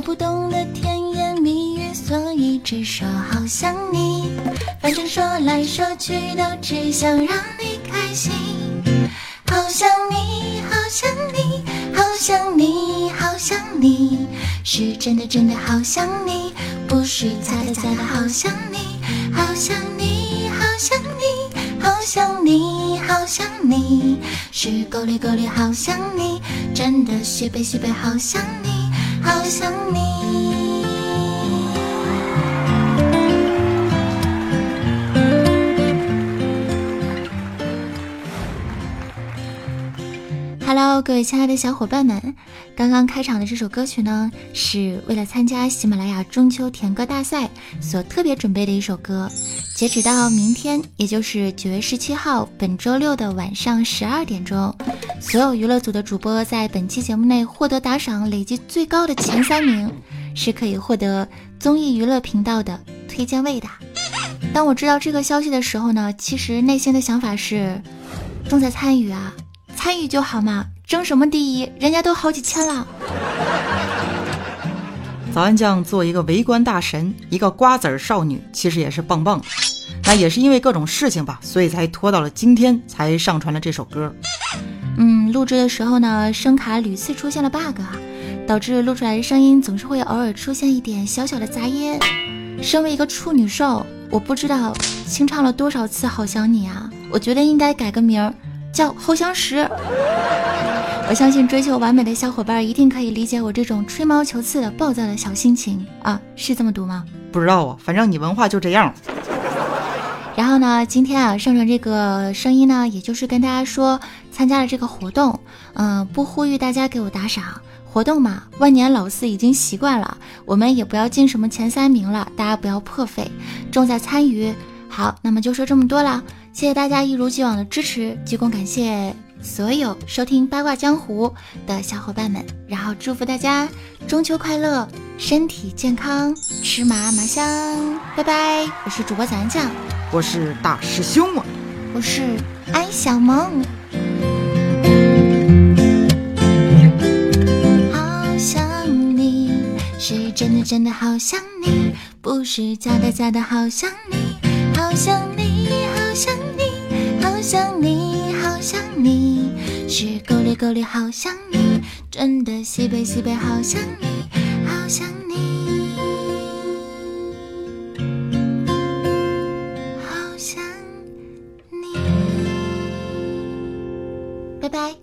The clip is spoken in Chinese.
我不懂得甜言蜜语，所以只说好想你。反正说来说去都只想让你开心。好想你，好想你，好想你，好想你，是真的真的好想你，不是假的假的好想你。好想你，好想你，好想你，好想你，是够力够力好想你，真的西北西北好想你，好想你。Hello，各位亲爱的小伙伴们，刚刚开场的这首歌曲呢，是为了参加喜马拉雅中秋甜歌大赛所特别准备的一首歌。截止到明天，也就是九月十七号，本周六的晚上十二点钟，所有娱乐组的主播在本期节目内获得打赏累计最高的前三名，是可以获得综艺娱乐频道的推荐位的。当我知道这个消息的时候呢，其实内心的想法是，重在参与啊。参与就好嘛，争什么第一？人家都好几千了。早安酱做一个围观大神，一个瓜子儿少女，其实也是棒棒的。那也是因为各种事情吧，所以才拖到了今天才上传了这首歌。嗯，录制的时候呢，声卡屡次出现了 bug，导致录出来的声音总是会偶尔出现一点小小的杂音。身为一个处女兽，我不知道清唱了多少次《好想你》啊，我觉得应该改个名儿。叫侯相识，我相信追求完美的小伙伴一定可以理解我这种吹毛求疵的暴躁的小心情啊，是这么读吗？不知道啊，反正你文化就这样。然后呢，今天啊上传这个声音呢，也就是跟大家说参加了这个活动，嗯，不呼吁大家给我打赏，活动嘛，万年老四已经习惯了，我们也不要进什么前三名了，大家不要破费，重在参与。好，那么就说这么多了。谢谢大家一如既往的支持，鞠躬感谢所有收听八卦江湖的小伙伴们，然后祝福大家中秋快乐，身体健康，吃嘛嘛香，拜拜！我是主播咱酱，我是大师兄啊，我是安小萌。好想你，是真的真的好想你，不是假的假的好想你，好想想你好想你是够力够力好想你真的西北西北好想你好想你好想你。拜拜。